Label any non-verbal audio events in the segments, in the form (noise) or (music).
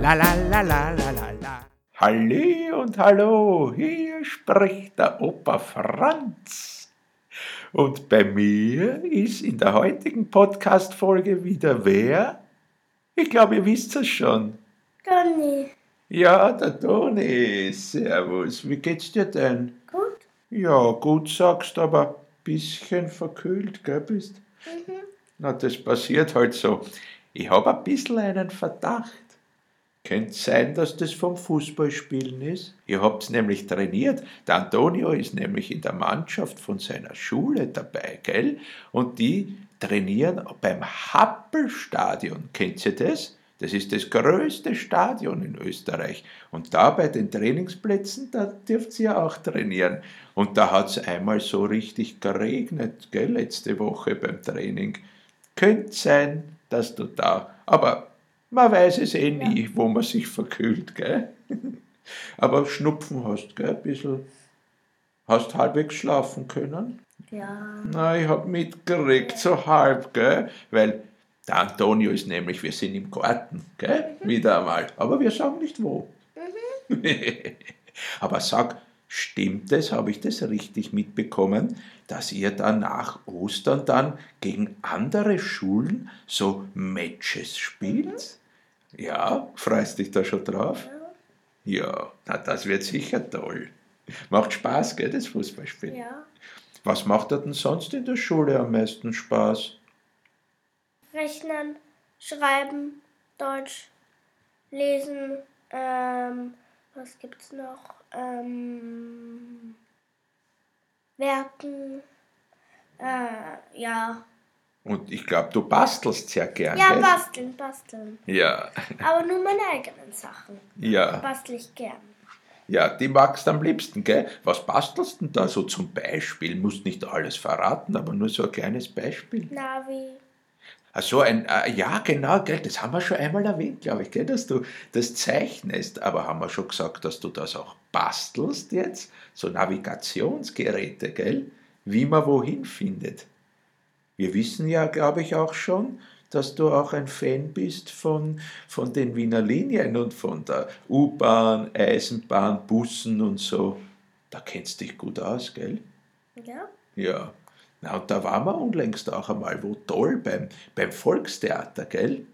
La la la la la la la. Halli und hallo, hier spricht der Opa Franz. Und bei mir ist in der heutigen Podcast-Folge wieder wer? Ich glaube, ihr wisst es schon. Donny, Ja, der Toni. Servus. Wie geht's dir denn? gut? Ja, gut sagst, aber ein bisschen verkühlt, gell, bist? Mhm. Na, das passiert halt so. Ich habe ein bisschen einen Verdacht. Könnte sein, dass das vom Fußballspielen ist. Ihr habt's nämlich trainiert. Der Antonio ist nämlich in der Mannschaft von seiner Schule dabei, gell? Und die trainieren beim Happelstadion. Kennt ihr das? Das ist das größte Stadion in Österreich. Und da bei den Trainingsplätzen, da dürft ihr auch trainieren. Und da hat's einmal so richtig geregnet, gell, letzte Woche beim Training. Könnte sein, dass du da, aber man weiß es eh nie, wo man sich verkühlt, gell? (laughs) Aber Schnupfen hast, gell, ein bisschen. Hast halbwegs schlafen können? Ja. Na, ich hab mitgeregt, so halb, gell? Weil der Antonio ist nämlich, wir sind im Garten, gell? Wieder einmal. Aber wir sagen nicht wo. (laughs) Aber sag, stimmt es, habe ich das richtig mitbekommen, dass ihr dann nach Ostern dann gegen andere Schulen so Matches spielt? Ja, freust dich da schon drauf? Ja, na, das wird sicher toll. Macht Spaß, gell, das Fußballspielen? Ja. Was macht dir denn sonst in der Schule am meisten Spaß? Rechnen, schreiben, Deutsch, lesen, ähm, was gibt's noch? Ähm, werken, äh, ja. Und ich glaube, du bastelst sehr gern, Ja, gell? basteln, basteln. Ja, Aber nur meine eigenen Sachen. ja, Bastel ich gern. ja, die magst du am liebsten, gell? Was bastelst denn da so zum Beispiel? Musst nicht alles verraten, aber nur so ein kleines Beispiel. Navi. Ach so, ein, äh, ja, genau, gell, das haben wir schon einmal erwähnt, glaube ich, gell, dass du das zeichnest. Aber haben wir schon gesagt, dass du das auch bastelst jetzt? So Navigationsgeräte, gell? Wie man wohin findet. Wir wissen ja, glaube ich, auch schon, dass du auch ein Fan bist von, von den Wiener Linien und von der U-Bahn, Eisenbahn, Bussen und so. Da kennst du dich gut aus, gell? Ja. Ja. Na, da waren wir unlängst auch einmal, wo toll, beim, beim Volkstheater, gell?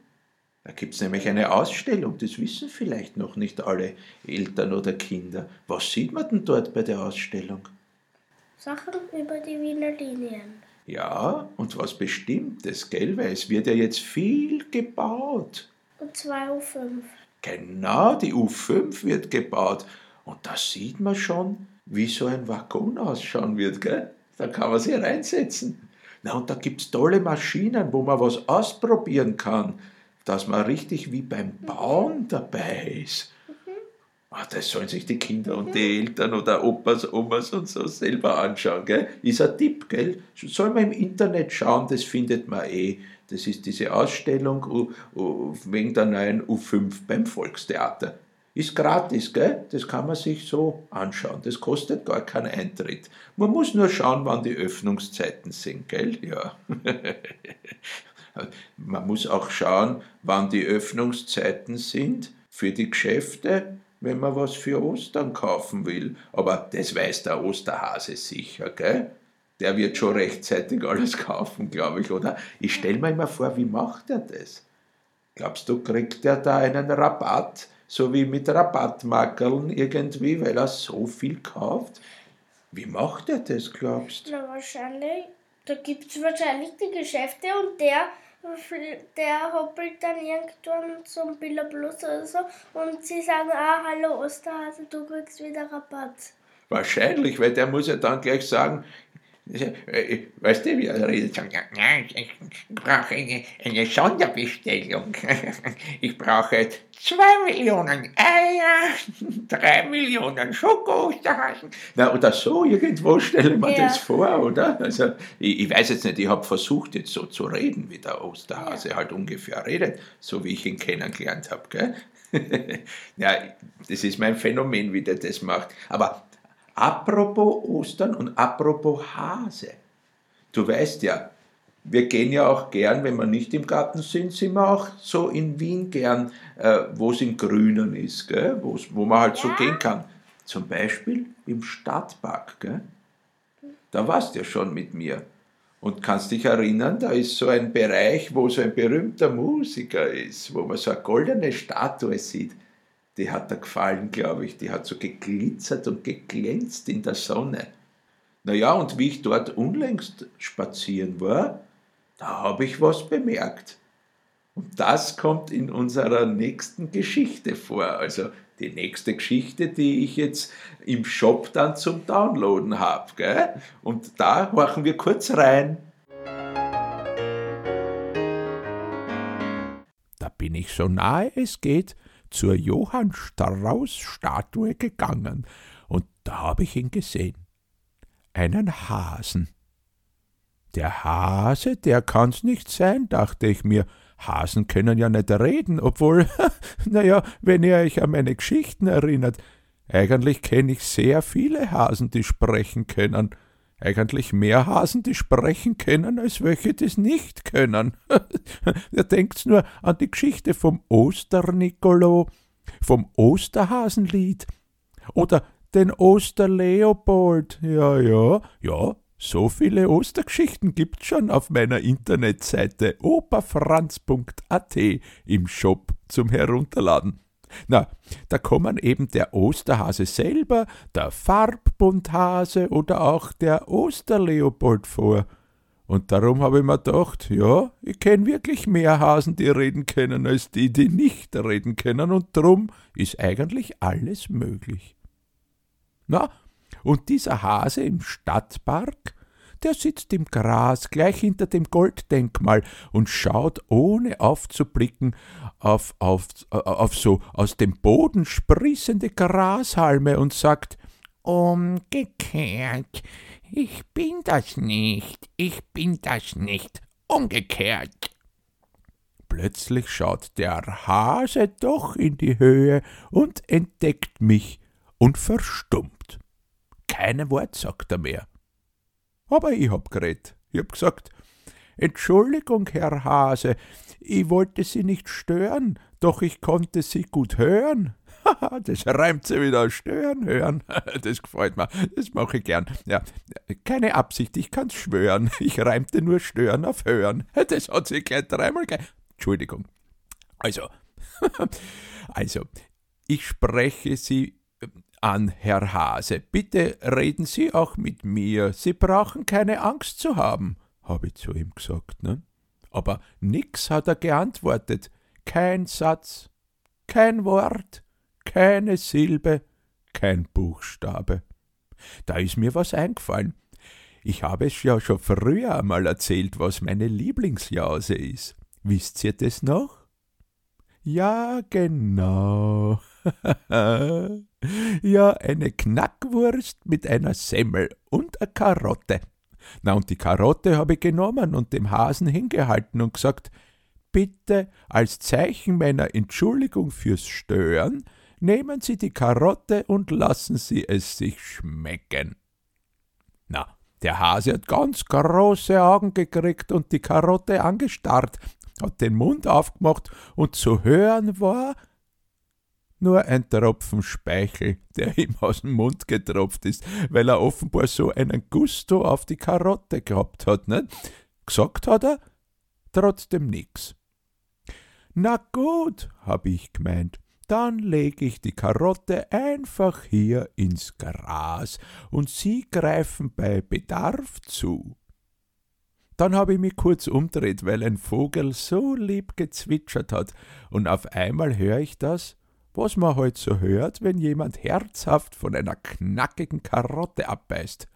Da gibt es nämlich eine Ausstellung, das wissen vielleicht noch nicht alle Eltern oder Kinder. Was sieht man denn dort bei der Ausstellung? Sachen über die Wiener Linien. Ja, und was Bestimmtes, gell? Weil es wird ja jetzt viel gebaut. Und 2.05 Uhr. Genau, die U5 wird gebaut. Und da sieht man schon, wie so ein Waggon ausschauen wird, gell? Da kann man sich reinsetzen. Na, und da gibt's tolle Maschinen, wo man was ausprobieren kann, dass man richtig wie beim Bauen dabei ist. Ah, das sollen sich die Kinder und die Eltern oder Opas, Omas und so selber anschauen, gell? Ist ein Tipp, gell? Soll man im Internet schauen, das findet man eh. Das ist diese Ausstellung wegen der neuen U5 beim Volkstheater. Ist gratis, gell? Das kann man sich so anschauen. Das kostet gar keinen Eintritt. Man muss nur schauen, wann die Öffnungszeiten sind, gell? Ja. (laughs) Man muss auch schauen, wann die Öffnungszeiten sind für die Geschäfte, wenn man was für Ostern kaufen will. Aber das weiß der Osterhase sicher, gell? Der wird schon rechtzeitig alles kaufen, glaube ich, oder? Ich stelle mir immer vor, wie macht er das? Glaubst du, kriegt er da einen Rabatt, so wie mit Rabattmackeln irgendwie, weil er so viel kauft? Wie macht er das, glaubst du? Na, wahrscheinlich. Da gibt es wahrscheinlich die Geschäfte und der, der hoppelt dann irgendwann zum Billa Plus oder so und sie sagen, ah, hallo Osterhase, du kriegst wieder Rabatt. Wahrscheinlich, weil der muss ja dann gleich sagen, weißt du, wie er redet? Ja, ich brauche eine, eine Sonderbestellung. (laughs) Ich brauche zwei Millionen Eier, (laughs) drei Millionen Schoko-Osterhasen. Na, oder so, irgendwo (laughs) stelle ich mir Ja. das vor, oder? Also, ich, ich weiß jetzt nicht, ich habe versucht, jetzt so zu reden, wie der Osterhase halt ungefähr redet, so wie ich ihn kennengelernt habe, gell? ja, das ist mein Phänomen, wie der das macht. Aber apropos Ostern und apropos Hase. Du weißt ja, wir gehen ja auch gern, wenn wir nicht im Garten sind, sind wir auch so in Wien gern, äh, wo es im Grünen ist, gell? Wo's, wo man halt so gehen kann. Zum Beispiel im Stadtpark. Gell? Da warst du ja schon mit mir. Und kannst dich erinnern, da ist so ein Bereich, wo so ein berühmter Musiker ist, wo man so eine goldene Statue sieht. Die hat da gefallen, glaube ich. Die hat so geglitzert und geglänzt in der Sonne. Naja, und wie ich dort unlängst spazieren war, da habe ich was bemerkt. Und das kommt in unserer nächsten Geschichte vor. Also die nächste Geschichte, die ich jetzt im Shop dann zum Downloaden habe. Und da horchen wir kurz rein. Da bin ich so nahe es geht zur Johann Strauß Statue gegangen und da habe ich ihn gesehen. Einen Hasen. Der Hase, der kann's nicht sein, dachte ich mir, Hasen können ja nicht reden, obwohl, (laughs) naja, wenn ihr euch an meine Geschichten erinnert, eigentlich kenne ich sehr viele Hasen, die sprechen können. Eigentlich mehr Hasen, die sprechen können, als welche das nicht können. (laughs) ihr denkt nur an die Geschichte vom Osternicolo, vom Osterhasenlied oder den Osterleopold. Ja, ja, ja, so viele Ostergeschichten gibt's schon auf meiner Internetseite operfranz.at im Shop zum Herunterladen. Na, da kommen eben der Osterhase selber, der Farbbundhase oder auch der Osterleopold vor. Und darum habe ich mir gedacht, ja, ich kenne wirklich mehr Hasen, die reden können, als die, die nicht reden können, und drum ist eigentlich alles möglich. Na, und dieser Hase im Stadtpark, der sitzt im Gras gleich hinter dem Golddenkmal und schaut ohne aufzublicken auf, auf, auf so aus dem Boden sprießende Grashalme und sagt Umgekehrt, ich bin das nicht, ich bin das nicht, umgekehrt. Plötzlich schaut der Hase doch in die Höhe und entdeckt mich und verstummt. Keine Wort sagt er mehr. Aber ich hab geredet. Ich hab gesagt, Entschuldigung, Herr Hase, ich wollte Sie nicht stören, doch ich konnte Sie gut hören. (laughs) das reimt sie wieder, stören, hören. (laughs) Das gefällt mir, das mache ich gern. Ja, keine Absicht, ich kann's schwören. (laughs) Ich reimte nur stören auf hören. Das hat sie gleich dreimal ge Entschuldigung. Also, also, ich spreche Sie an, Herr Hase. Bitte reden Sie auch mit mir. Sie brauchen keine Angst zu haben, habe ich zu ihm gesagt. Ne? Aber nix hat er geantwortet. Kein Satz, kein Wort, keine Silbe, kein Buchstabe. Da ist mir was eingefallen. Ich habe es ja schon früher einmal erzählt, was meine Lieblingsjause ist. Wisst ihr das noch? Ja, genau. (laughs) ja, eine Knackwurst mit einer Semmel und eine Karotte. Na, und die Karotte habe ich genommen und dem Hasen hingehalten und gesagt, bitte als Zeichen meiner Entschuldigung fürs Stören, nehmen Sie die Karotte und lassen Sie es sich schmecken. Na, der Hase hat ganz große Augen gekriegt und die Karotte angestarrt, hat den Mund aufgemacht und zu hören war, nur ein Tropfen Speichel, der (laughs) ihm aus dem Mund getropft ist, weil er offenbar so einen Gusto auf die Karotte gehabt hat. Nicht? Gesagt hat er trotzdem nix. Na gut, hab ich gemeint, dann leg ich die Karotte einfach hier ins Gras und Sie greifen bei Bedarf zu. Dann habe ich mich kurz umdreht, weil ein Vogel so lieb gezwitschert hat, und auf einmal höre ich das was man halt so hört, wenn jemand herzhaft von einer knackigen Karotte abbeißt.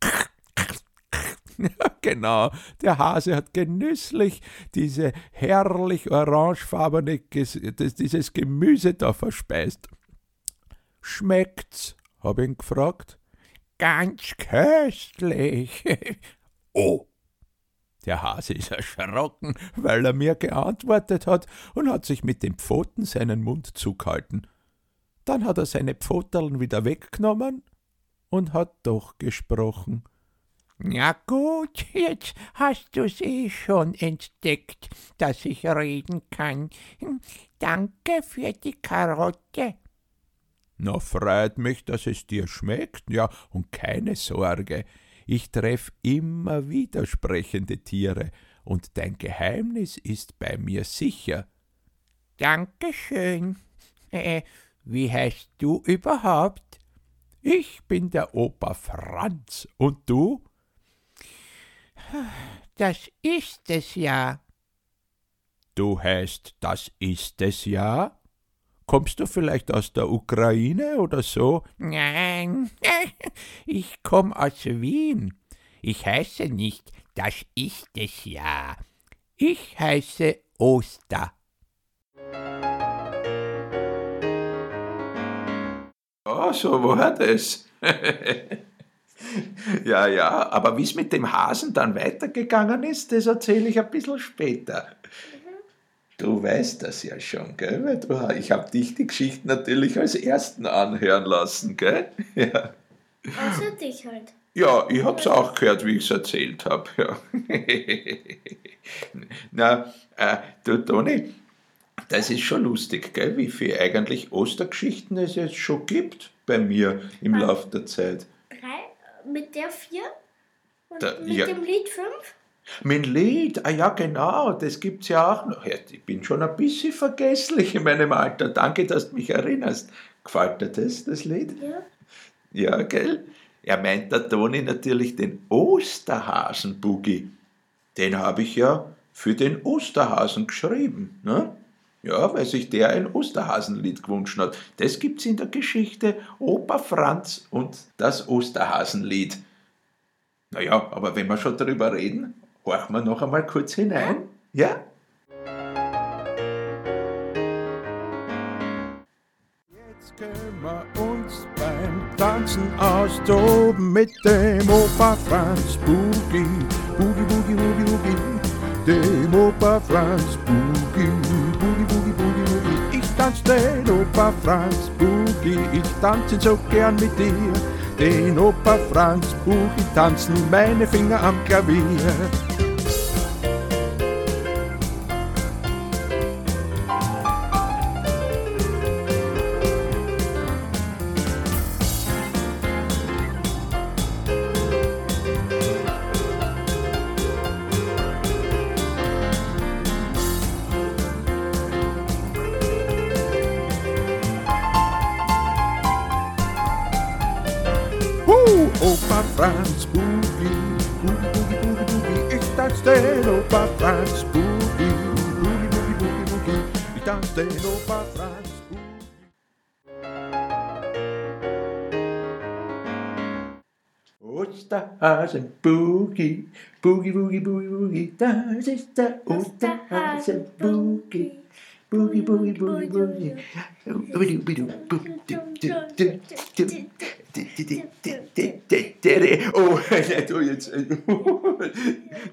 (laughs) genau, der Hase hat genüsslich diese herrlich orangefarbene, dieses Gemüse da verspeist. Schmeckt's? hab ihn gefragt. Ganz köstlich. (laughs) oh, der Hase ist erschrocken, weil er mir geantwortet hat und hat sich mit den Pfoten seinen Mund zugehalten. Dann hat er seine Pfoteln wieder weggenommen und hat doch gesprochen. Ja gut, jetzt hast du's eh schon entdeckt, dass ich reden kann. Danke für die Karotte. Na, freut mich, dass es dir schmeckt, ja, und keine Sorge, ich treff immer wieder sprechende Tiere, und dein Geheimnis ist bei mir sicher. Dankeschön. Äh, wie heißt du überhaupt? Ich bin der Opa Franz. Und du? Das ist es ja. Du heißt, das ist es ja? Kommst du vielleicht aus der Ukraine oder so? Nein, (laughs) ich komme aus Wien. Ich heiße nicht, das ist es ja. Ich heiße Oster. Oh, so war das. (laughs) ja, ja, aber wie es mit dem Hasen dann weitergegangen ist, das erzähle ich ein bisschen später. Du weißt das ja schon, gell? Ich habe dich die Geschichte natürlich als Ersten anhören lassen, gell? (laughs) Ja, Außer dich halt. ja ich habe es auch gehört, wie ich es erzählt habe. Ja. (laughs) Na, äh, du Toni, das ist schon lustig, gell? Wie viele eigentlich Ostergeschichten es jetzt schon gibt bei mir im Ah. Laufe der Zeit. Drei, mit der vier und Da- mit ja. dem Lied fünf. Mein Lied, ah ja genau, das gibt's ja auch noch. Ja, ich bin schon ein bisschen vergesslich in meinem Alter. Danke, dass du mich erinnerst. Gefällt dir das, das Lied? Ja. Ja, gell? Er meint der Toni natürlich den Osterhasen-Boogie. Den habe ich ja für den Osterhasen geschrieben. Ne? Ja, weil sich der ein Osterhasenlied gewünscht hat. Das gibt's in der Geschichte Opa Franz und das Osterhasenlied. Naja, aber wenn wir schon darüber reden, horchen wir noch einmal kurz hinein. Ja? Jetzt können wir uns beim Tanzen austoben mit dem Opa Franz Boogie. Boogie, Boogie, Boogie, Boogie. Dem Opa Franz Boogie. Boogie, Boogie, Boogie, Boogie. Ich tanz den Opa Franz Boogie. Ich tanze so gern mit dir. Den Opa Franz Boogie tanzen meine Finger am Klavier. Opa Franz Boogie, Boogie, Boogie, Boogie, Boogie, ich tanz den Opa Franz Boogie, Boogie, Boogie, Boogie, Boogie, ich tanz den Opa Franz Boogie. Osterhasen Boogie, Boogie, Boogie, Boogie, Boogie, das ist der Osterhasen Boogie. Boogie, Boogie, Boogie, Boogie. Oh, (laughs) du jetzt. (laughs)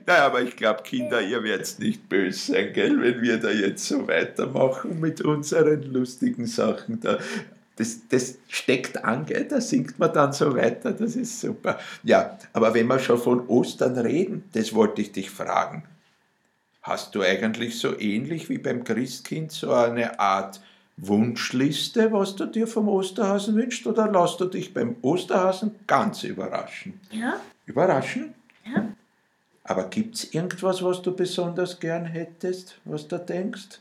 Naja, aber ich glaube, Kinder, ihr werdet nicht böse sein, gell, wenn wir da jetzt so weitermachen mit unseren lustigen Sachen da. Das, das steckt an, gell? da singt man dann so weiter, das ist super. Ja, aber wenn wir schon von Ostern reden, das wollte ich dich fragen. Hast du eigentlich so ähnlich wie beim Christkind so eine Art Wunschliste, was du dir vom Osterhasen wünschst, oder lässt du dich beim Osterhasen ganz überraschen? Ja. Überraschen? Ja. Aber gibt es irgendwas, was du besonders gern hättest, was du denkst?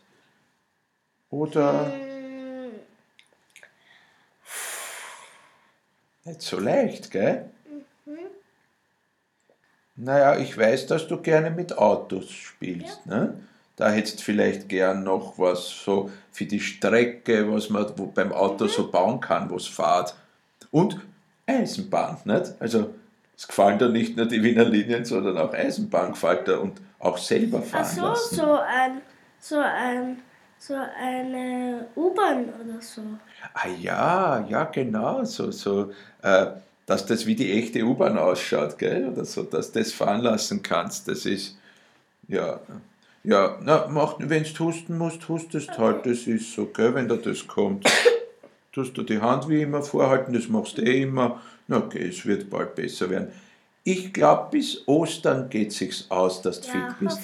Oder Mm, nicht so leicht, gell? Naja, ich weiß, dass du gerne mit Autos spielst. Ne? Da hättest vielleicht gern noch was so für die Strecke, was man beim Auto so bauen kann, wo es fährt. Und Eisenbahn. Nicht? Also es gefallen da nicht nur die Wiener Linien, sondern auch Eisenbahn gefällt da und auch selber fahren Ach so, lassen. so ein, so ein, so eine U-Bahn oder so. Ah ja, ja genau, so, so äh, dass das wie die echte U-Bahn ausschaut, gell? Oder so, dass du das fahren lassen kannst, das ist, ja, ja, na, wenn du husten musst, hustest halt, das ist so, gell, wenn da das kommt. (coughs) Tust du die Hand wie immer vorhalten, das machst du eh immer, na okay, es wird bald besser werden. Ich glaube, bis Ostern geht sich's aus, dass du Ja, fit bist.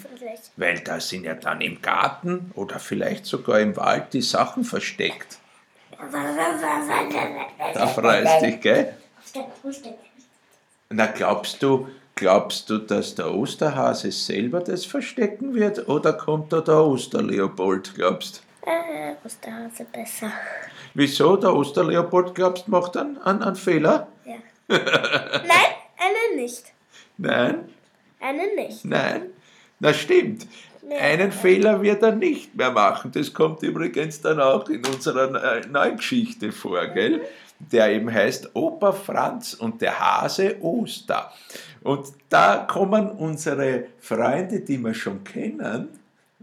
Weil da sind ja dann im Garten oder vielleicht sogar im Wald die Sachen versteckt. (laughs) Da freust dich, gell? Na, glaubst du, glaubst du, dass der Osterhase selber das verstecken wird oder kommt da der Osterleopold, glaubst Äh, Osterhase besser. Wieso der Osterleopold, glaubst macht einen, einen, einen Fehler? Ja. Nein, eine nicht. Nein, Eine nicht. nein. Na stimmt. Nee. Einen Fehler wird er nicht mehr machen. Das kommt übrigens dann auch in unserer äh, neuen Geschichte vor, gell? Der eben heißt Opa Franz und der Hase Oster. Und da kommen unsere Freunde, die wir schon kennen,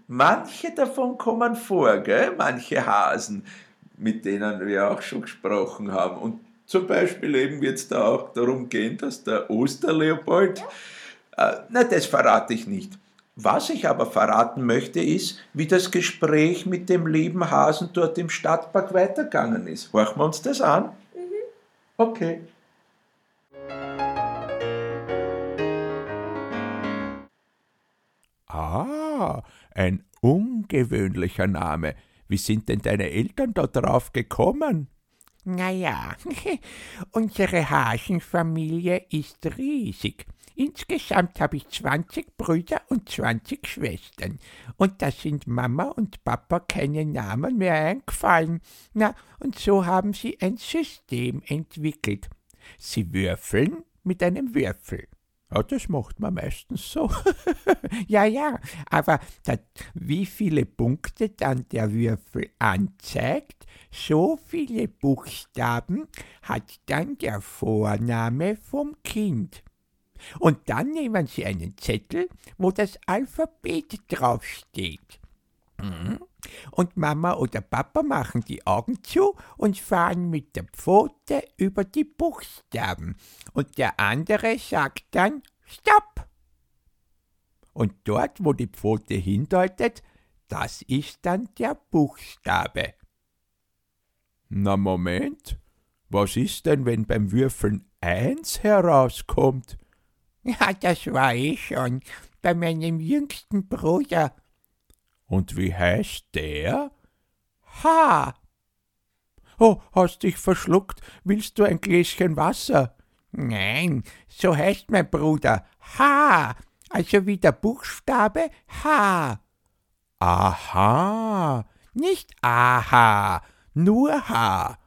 manche davon kommen vor, gell? Manche Hasen, mit denen wir auch schon gesprochen haben. Und zum Beispiel eben wird es da auch darum gehen, dass der Osterleopold äh, na, das verrate ich nicht. Was ich aber verraten möchte, ist, wie das Gespräch mit dem lieben Hasen dort im Stadtpark weitergegangen ist. Horchen wir uns das an? Okay. Ah, ein ungewöhnlicher Name. Wie sind denn deine Eltern da drauf gekommen? Naja, (laughs) unsere Hasenfamilie ist riesig. Insgesamt habe ich 20 Brüder und 20 Schwestern. Und da sind Mama und Papa keine Namen mehr eingefallen. Na, und so haben sie ein System entwickelt. Sie würfeln mit einem Würfel. Ja, das macht man meistens so. (laughs) ja, ja, aber da, wie viele Punkte dann der Würfel anzeigt, so viele Buchstaben hat dann der Vorname vom Kind. Und dann nehmen Sie einen Zettel, wo das Alphabet draufsteht. Mhm. Und Mama oder Papa machen die Augen zu und fahren mit der Pfote über die Buchstaben. Und der andere sagt dann Stopp. Und dort, wo die Pfote hindeutet, das ist dann der Buchstabe. Na Moment, was ist denn, wenn beim Würfeln eins herauskommt? Ja, das war ich schon, bei meinem jüngsten Bruder. Und wie heißt der? H. Oh, hast dich verschluckt. Willst du ein Gläschen Wasser? Nein, so heißt mein Bruder. H. Also wie der Buchstabe H. Aha. Nicht aha, nur H.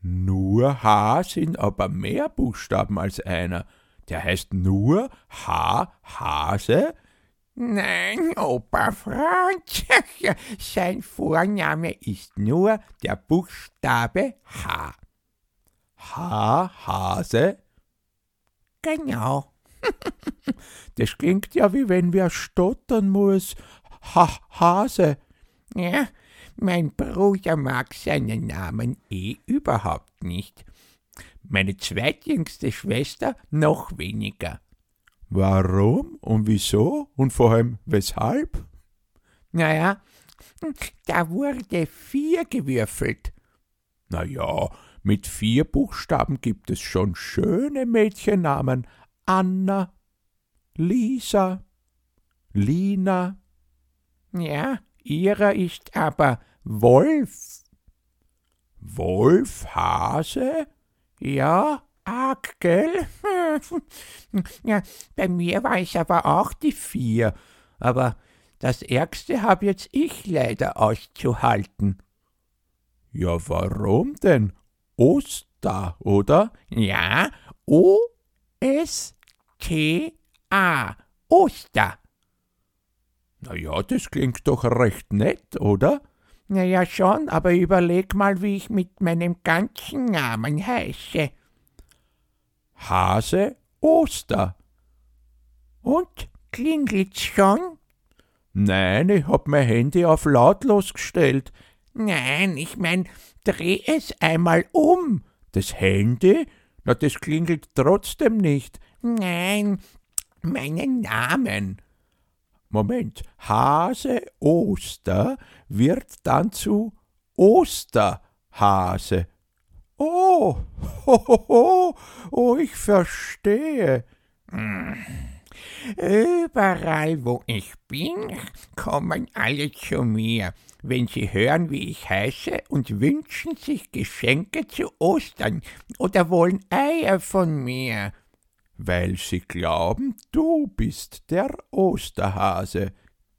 Nur H sind aber mehr Buchstaben als einer. Der heißt nur H. Hase? Nein, Opa Franz. (laughs) Sein Vorname ist nur der Buchstabe H. H. Hase? Genau. (laughs) Das klingt ja wie wenn wer stottern muss. Ha Hase. Ja, mein Bruder mag seinen Namen eh überhaupt nicht. Meine zweitjüngste Schwester noch weniger. Warum und wieso und vor allem weshalb? Naja, da wurde vier gewürfelt. Na ja, mit vier Buchstaben gibt es schon schöne Mädchennamen. Anna, Lisa, Lina. Ja, ihrer ist aber Wolf. Wolf, Hase? Ja, arg, gell? (laughs) ja, bei mir war es aber auch die vier. Aber das Ärgste habe jetzt ich leider auszuhalten. Ja, warum denn? Oster, oder? Ja, O-S-T-A. Oster. Na ja, das klingt doch recht nett, oder? Na ja, schon, aber überleg mal, wie ich mit meinem ganzen Namen heiße. Hase Oster. Und klingelt's schon? Nein, ich hab mein Handy auf lautlos gestellt. Nein, ich mein, dreh es einmal um. Das Handy? Na, das klingelt trotzdem nicht. Nein, meinen Namen. Moment, Hase Oster wird dann zu Osterhase. Oh, ho, ho, ho, oh, ich verstehe. Überall, wo ich bin, kommen alle zu mir, wenn sie hören, wie ich heiße, und wünschen sich Geschenke zu Ostern oder wollen Eier von mir. Weil sie glauben, du bist der Osterhase.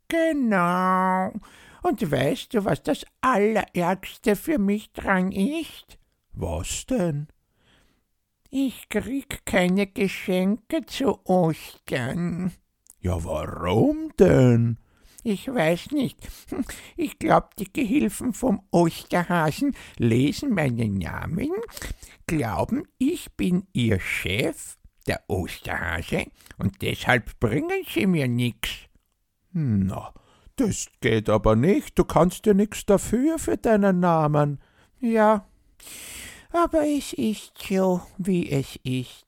Genau. Und weißt du, was das Allerärgste für mich dran ist? Was denn? Ich krieg keine Geschenke zu Ostern. Ja, warum denn? Ich weiß nicht. Ich glaub, die Gehilfen vom Osterhasen lesen meinen Namen, glauben, ich bin ihr Chef, der Osterhase, und deshalb bringen sie mir nix. Na, das geht aber nicht. Du kannst ja nix dafür für deinen Namen. Ja, aber es ist so, wie es ist.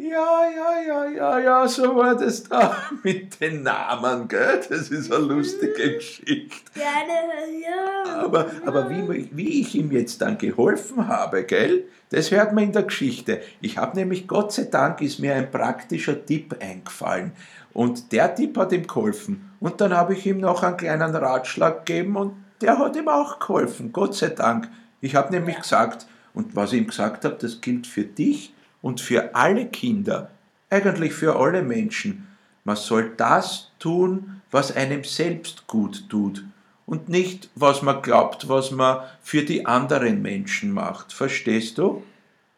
Ja, ja, ja, ja, ja, so war das da (laughs) mit den Namen, gell? Das ist eine lustige Geschichte. Gerne, ja. Aber, aber wie, wie ich ihm jetzt dann geholfen habe, gell? Das hört man in der Geschichte. Ich habe nämlich, Gott sei Dank, ist mir ein praktischer Tipp eingefallen. Und der Tipp hat ihm geholfen. Und dann habe ich ihm noch einen kleinen Ratschlag gegeben und der hat ihm auch geholfen. Gott sei Dank. Ich habe nämlich gesagt, und was ich ihm gesagt habe, das gilt für dich und für alle Kinder, eigentlich für alle Menschen. Man soll das tun, was einem selbst gut tut und nicht, was man glaubt, was man für die anderen Menschen macht. Verstehst du?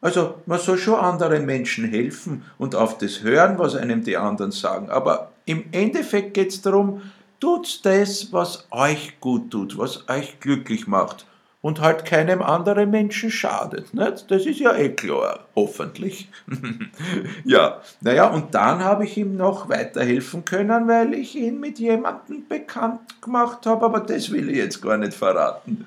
Also man soll schon anderen Menschen helfen und auf das hören, was einem die anderen sagen. Aber im Endeffekt geht es darum, tut das, was euch gut tut, was euch glücklich macht und halt keinem anderen Menschen schadet. Nicht? Das ist ja eh klar, hoffentlich. (laughs) ja, naja, und dann habe ich ihm noch weiterhelfen können, weil ich ihn mit jemandem bekannt gemacht habe, aber das will ich jetzt gar nicht verraten.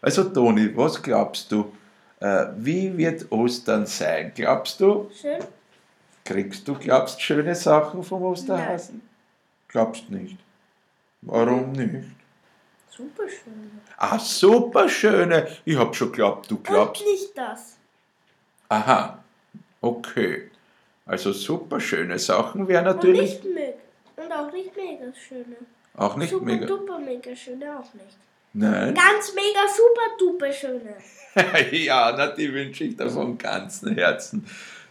Also Toni, was glaubst du? Äh, wie wird Ostern sein? Glaubst du? Schön. Kriegst du, glaubst schöne Sachen vom Osterhasen? Glaubst nicht. Warum nicht? Super schön. Ah, super schöne. Ich hab schon geglaubt, du Und glaubst. nicht das. Aha, okay. Also super schöne Sachen wäre Und natürlich nicht mega. Und auch nicht mega schöne. auch nicht super mega. duper mega schöne auch nicht. Nein. Ganz mega super duper schöne. (laughs) ja, na, die wünsche ich dir von ganzem Herzen.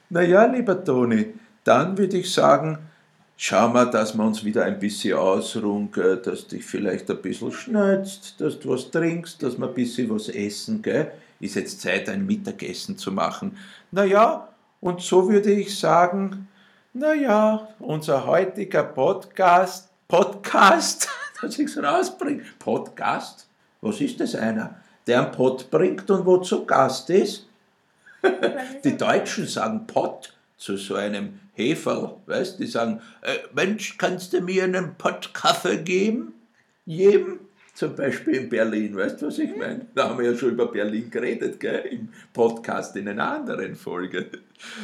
Naja, lieber Toni, dann würde ich sagen, schauen wir, dass wir uns wieder ein bisschen ausruhen, gell, dass dich vielleicht ein bisschen schneuzt, dass du was trinkst, dass wir ein bisschen was essen. Gell? Ist jetzt Zeit, ein Mittagessen zu machen. Naja, und so würde ich sagen, naja, unser heutiger Podcast, Podcast, (laughs) dass ich es rausbringe, Podcast, was ist das einer, der einen Pott bringt und wozu Gast ist? (laughs) Die? Deutschen sagen Pott zu so einem Heferl, weißt Die sagen, äh, Mensch, kannst du mir einen Pott Kaffee geben? Jedem? Zum Beispiel in Berlin, weißt du, was ich meine? Da haben wir ja schon über Berlin geredet, gell? Im Podcast in einer anderen Folge.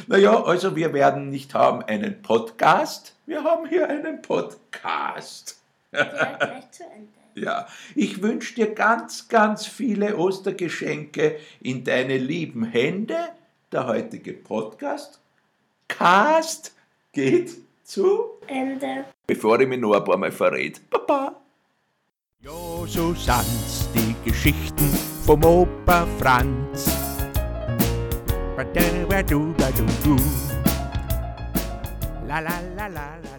Naja, also wir werden nicht haben einen Podcast, wir haben hier einen Podcast. Ja, gleich zu Ende. Ja, ich wünsche dir ganz, ganz viele Ostergeschenke in deine lieben Hände. Der heutige Podcast Cast geht zu, Ende. bevor ich mich noch ein paar Mal verrät. Baba! Jo, so sind's die Geschichten vom Opa Franz. La la la la la.